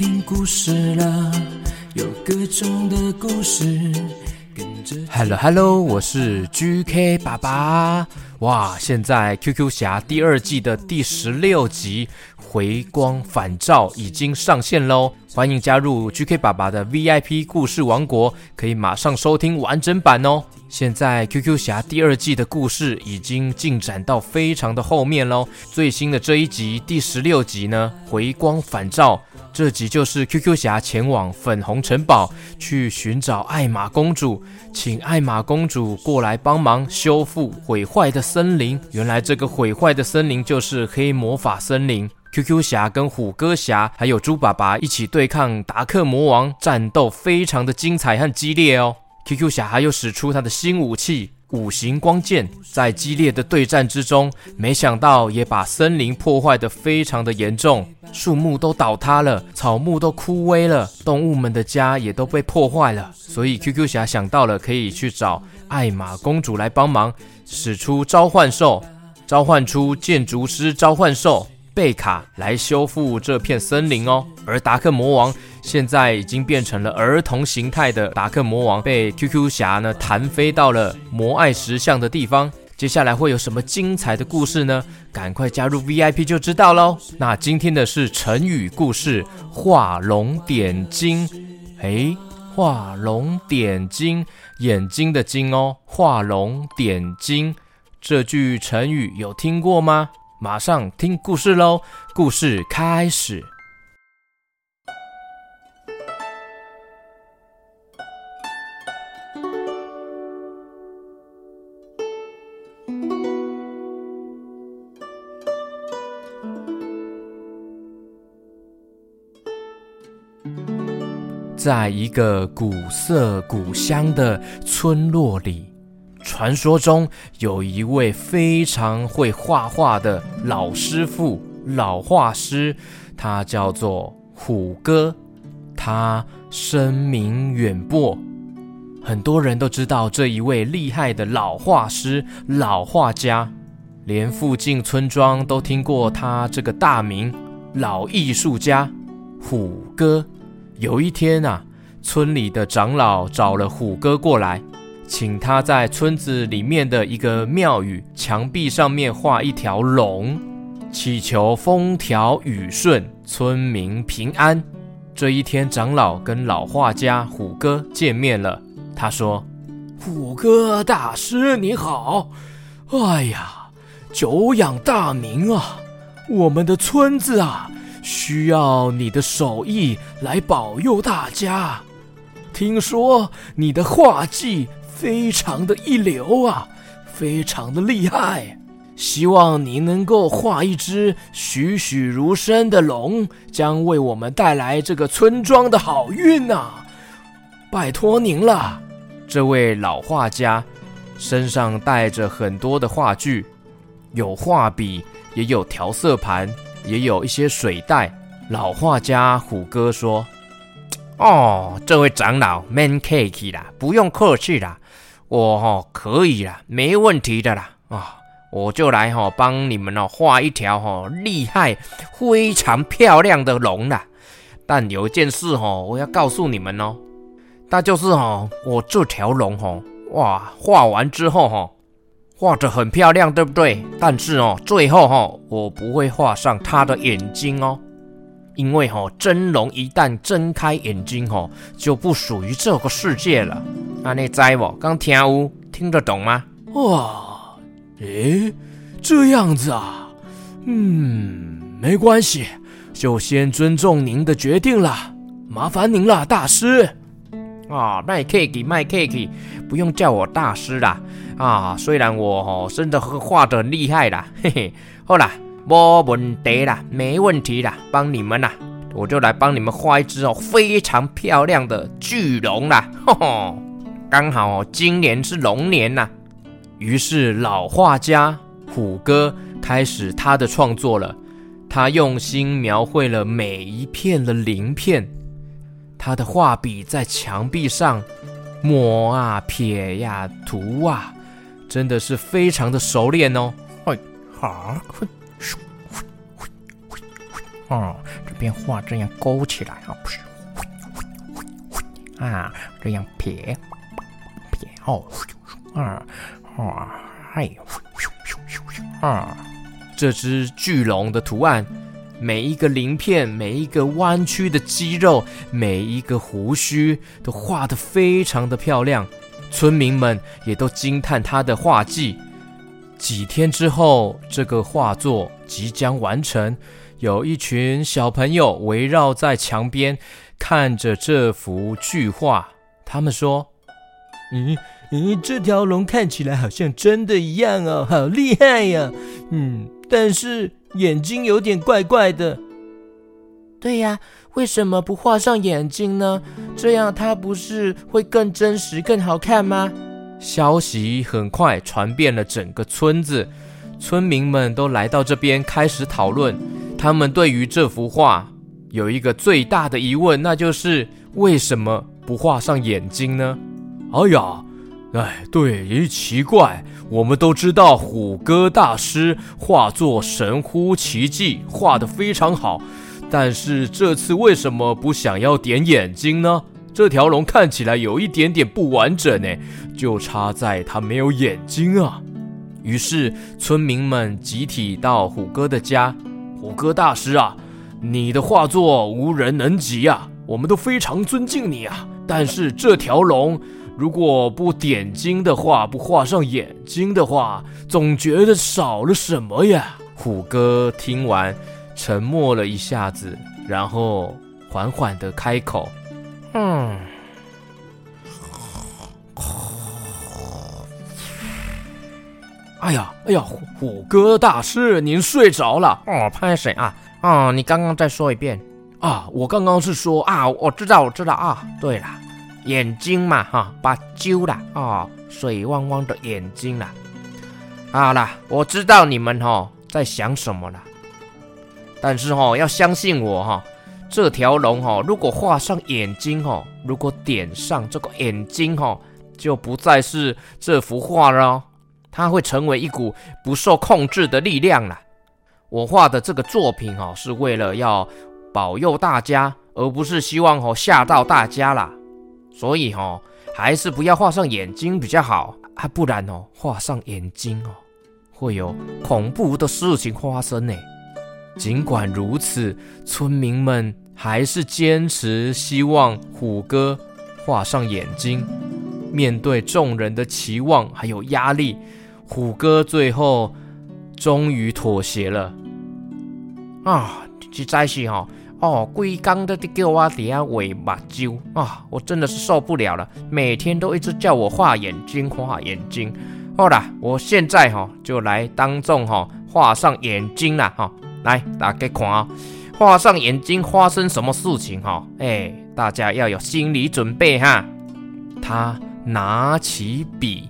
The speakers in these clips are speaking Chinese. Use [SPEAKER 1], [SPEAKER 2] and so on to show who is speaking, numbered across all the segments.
[SPEAKER 1] 听故事了，有各种的故事。跟着
[SPEAKER 2] Hello Hello，我是 GK 爸爸。哇，现在 QQ 侠第二季的第十六集《回光返照》已经上线喽！欢迎加入 GK 爸爸的 VIP 故事王国，可以马上收听完整版哦。现在 QQ 侠第二季的故事已经进展到非常的后面喽。最新的这一集第十六集呢，《回光返照》。这集就是 QQ 侠前往粉红城堡去寻找艾玛公主，请艾玛公主过来帮忙修复毁坏的森林。原来这个毁坏的森林就是黑魔法森林。QQ 侠跟虎哥侠还有猪爸爸一起对抗达克魔王，战斗非常的精彩和激烈哦。QQ 侠还有使出他的新武器。五行光剑在激烈的对战之中，没想到也把森林破坏得非常的严重，树木都倒塌了，草木都枯萎了，动物们的家也都被破坏了。所以 QQ 侠想到了可以去找艾玛公主来帮忙，使出召唤兽，召唤出建筑师召唤兽贝卡来修复这片森林哦。而达克魔王。现在已经变成了儿童形态的达克魔王，被 QQ 侠呢弹飞到了魔爱石像的地方。接下来会有什么精彩的故事呢？赶快加入 VIP 就知道喽。那今天的是成语故事“画龙点睛”。诶，画龙点睛，眼睛的睛哦。画龙点睛，这句成语有听过吗？马上听故事喽！故事开始。在一个古色古香的村落里，传说中有一位非常会画画的老师傅、老画师，他叫做虎哥。他声名远播，很多人都知道这一位厉害的老画师、老画家，连附近村庄都听过他这个大名——老艺术家虎哥。有一天啊，村里的长老找了虎哥过来，请他在村子里面的一个庙宇墙壁上面画一条龙，祈求风调雨顺，村民平安。这一天，长老跟老画家虎哥见面了。他说：“虎哥大师你好，哎呀，久仰大名啊，我们的村子啊。”需要你的手艺来保佑大家。听说你的画技非常的一流啊，非常的厉害。希望你能够画一只栩栩如生的龙，将为我们带来这个村庄的好运啊！拜托您了。这位老画家身上带着很多的画具，有画笔，也有调色盘。也有一些水袋。老画家虎哥说：“哦，这位长老 man cake 啦，不用客气啦，我哈、哦、可以啦，没问题的啦啊、哦，我就来哈、哦、帮你们哦画一条哈、哦、厉害、非常漂亮的龙啦。但有一件事哈、哦，我要告诉你们哦，那就是哈、哦、我这条龙哈、哦，哇，画完之后哈、哦。”画得很漂亮，对不对？但是哦，最后哈、哦，我不会画上他的眼睛哦，因为哈、哦，真龙一旦睁开眼睛哈、哦，就不属于这个世界了。那你在不？刚听有听得懂吗？哇，诶，这样子啊，嗯，没关系，就先尊重您的决定了，麻烦您了，大师。啊，卖 cake 卖 cake，不用叫我大师啦。啊，虽然我哦真的画得很厉害啦，嘿嘿，好啦，没问题啦，没问题啦，帮你们啦，我就来帮你们画一只哦非常漂亮的巨龙啦，吼吼，刚好哦今年是龙年呐。于是老画家虎哥开始他的创作了，他用心描绘了每一片的鳞片，他的画笔在墙壁上抹啊撇呀涂啊。真的是非常的熟练哦！嘿，好，嘿，咻，嘿，嘿，嘿，啊，
[SPEAKER 3] 边画这样勾起来啊，啊，这样撇撇哦，啊啊，哎，啊，
[SPEAKER 2] 这只巨龙的图案，每一个鳞片，每一个弯曲的肌肉，每一个胡须，都画得非常的漂亮。村民们也都惊叹他的画技。几天之后，这个画作即将完成。有一群小朋友围绕在墙边，看着这幅巨画。他们说：“
[SPEAKER 1] 嗯嗯，这条龙看起来好像真的一样哦，好厉害呀！嗯，但是眼睛有点怪怪的。
[SPEAKER 4] 对呀，为什么不画上眼睛呢？这样它不是会更真实、更好看吗？”
[SPEAKER 2] 消息很快传遍了整个村子，村民们都来到这边开始讨论。他们对于这幅画有一个最大的疑问，那就是为什么不画上眼睛呢？
[SPEAKER 5] 哎呀，哎，对，也奇怪。我们都知道虎哥大师画作神乎其技，画得非常好，但是这次为什么不想要点眼睛呢？这条龙看起来有一点点不完整呢，就差在它没有眼睛啊。
[SPEAKER 2] 于是村民们集体到虎哥的家。
[SPEAKER 5] 虎哥大师啊，你的画作无人能及啊，我们都非常尊敬你啊。但是这条龙如果不点睛的话，不画上眼睛的话，总觉得少了什么呀。
[SPEAKER 2] 虎哥听完，沉默了一下子，然后缓缓的开口。嗯，
[SPEAKER 5] 哎呀，哎呀，虎虎哥大师，您睡着了？
[SPEAKER 3] 哦，潘谁啊？哦，你刚刚再说一遍
[SPEAKER 5] 啊？我刚刚是说
[SPEAKER 3] 啊，我知道，我知道啊。对了，眼睛嘛，哈，把揪了啊，水汪汪的眼睛了。好了，我知道你们哈在想什么了，但是哈要相信我哈。这条龙哈，如果画上眼睛哈，如果点上这个眼睛哈，就不再是这幅画了，它会成为一股不受控制的力量了。我画的这个作品哈，是为了要保佑大家，而不是希望哈吓到大家啦。所以哈，还是不要画上眼睛比较好啊，不然哦，画上眼睛哦，会有恐怖的事情发生呢。
[SPEAKER 2] 尽管如此，村民们还是坚持希望虎哥画上眼睛。面对众人的期望还有压力，虎哥最后终于妥协了。
[SPEAKER 3] 啊，实在是哈，哦，哦规工都叫我底下画目睭啊，我真的是受不了了，每天都一直叫我画眼睛，画眼睛。好了，我现在哈就来当众哈画上眼睛啦哈。来，大家看啊，画上眼睛发生什么事情哈？哎，大家要有心理准备哈。
[SPEAKER 2] 他拿起笔，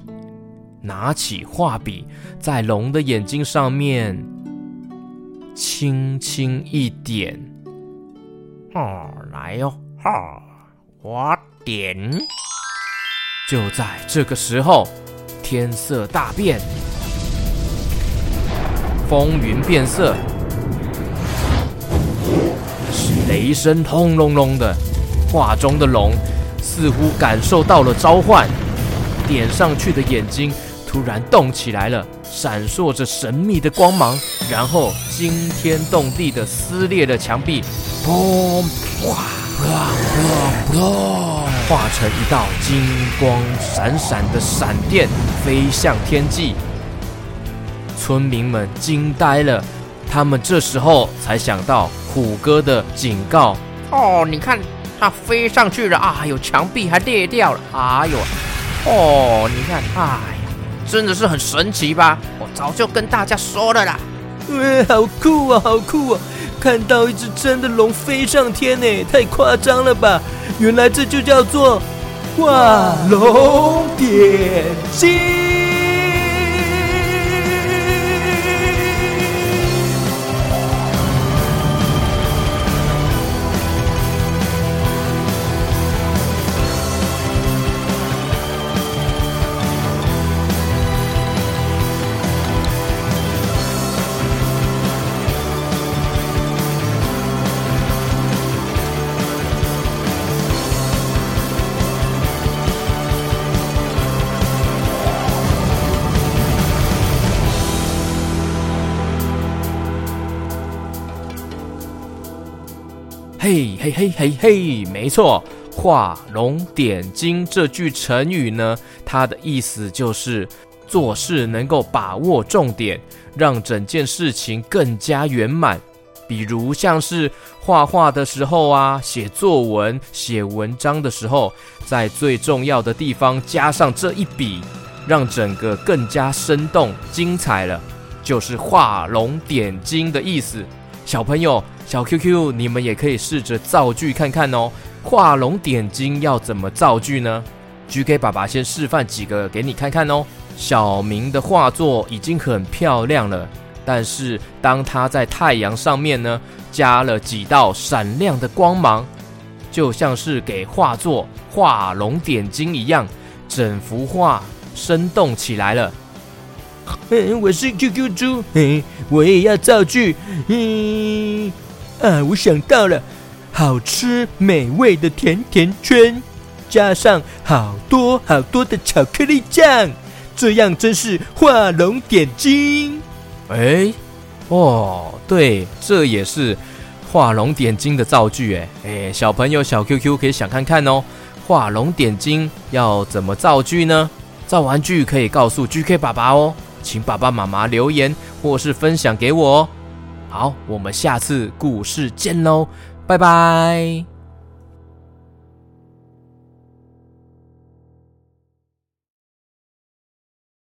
[SPEAKER 2] 拿起画笔，在龙的眼睛上面轻轻一点。
[SPEAKER 3] 哦，来哟，哈，我点。
[SPEAKER 2] 就在这个时候，天色大变，风云变色。是雷声轰隆隆的，画中的龙似乎感受到了召唤，点上去的眼睛突然动起来了，闪烁着神秘的光芒，然后惊天动地的撕裂了墙壁，砰！哗！啦啦啦！化成一道金光闪闪的闪电，飞向天际。村民们惊呆了。他们这时候才想到虎哥的警告。
[SPEAKER 3] 哦，你看，它飞上去了啊！还有墙壁还裂掉了。哎呦，哦，你看，哎呀，真的是很神奇吧？我早就跟大家说了啦。
[SPEAKER 1] 嗯，好酷啊，好酷啊！看到一只真的龙飞上天呢，太夸张了吧？原来这就叫做画龙点睛。
[SPEAKER 2] 嘿嘿嘿嘿嘿，没错，画龙点睛这句成语呢，它的意思就是做事能够把握重点，让整件事情更加圆满。比如像是画画的时候啊，写作文、写文章的时候，在最重要的地方加上这一笔，让整个更加生动精彩了，就是画龙点睛的意思。小朋友，小 QQ，你们也可以试着造句看看哦。画龙点睛要怎么造句呢？GK 爸爸先示范几个给你看看哦。小明的画作已经很漂亮了，但是当他在太阳上面呢，加了几道闪亮的光芒，就像是给画作画龙点睛一样，整幅画生动起来了。
[SPEAKER 1] 嗯，我是 QQ 猪，嗯，我也要造句。嗯，啊，我想到了，好吃美味的甜甜圈，加上好多好多的巧克力酱，这样真是画龙点睛。
[SPEAKER 2] 哎，哦，对，这也是画龙点睛的造句。哎，哎，小朋友小 QQ 可以想看看哦，画龙点睛要怎么造句呢？造完句可以告诉 GK 爸爸哦。请爸爸妈妈留言或是分享给我哦。好，我们下次故事见喽，拜拜。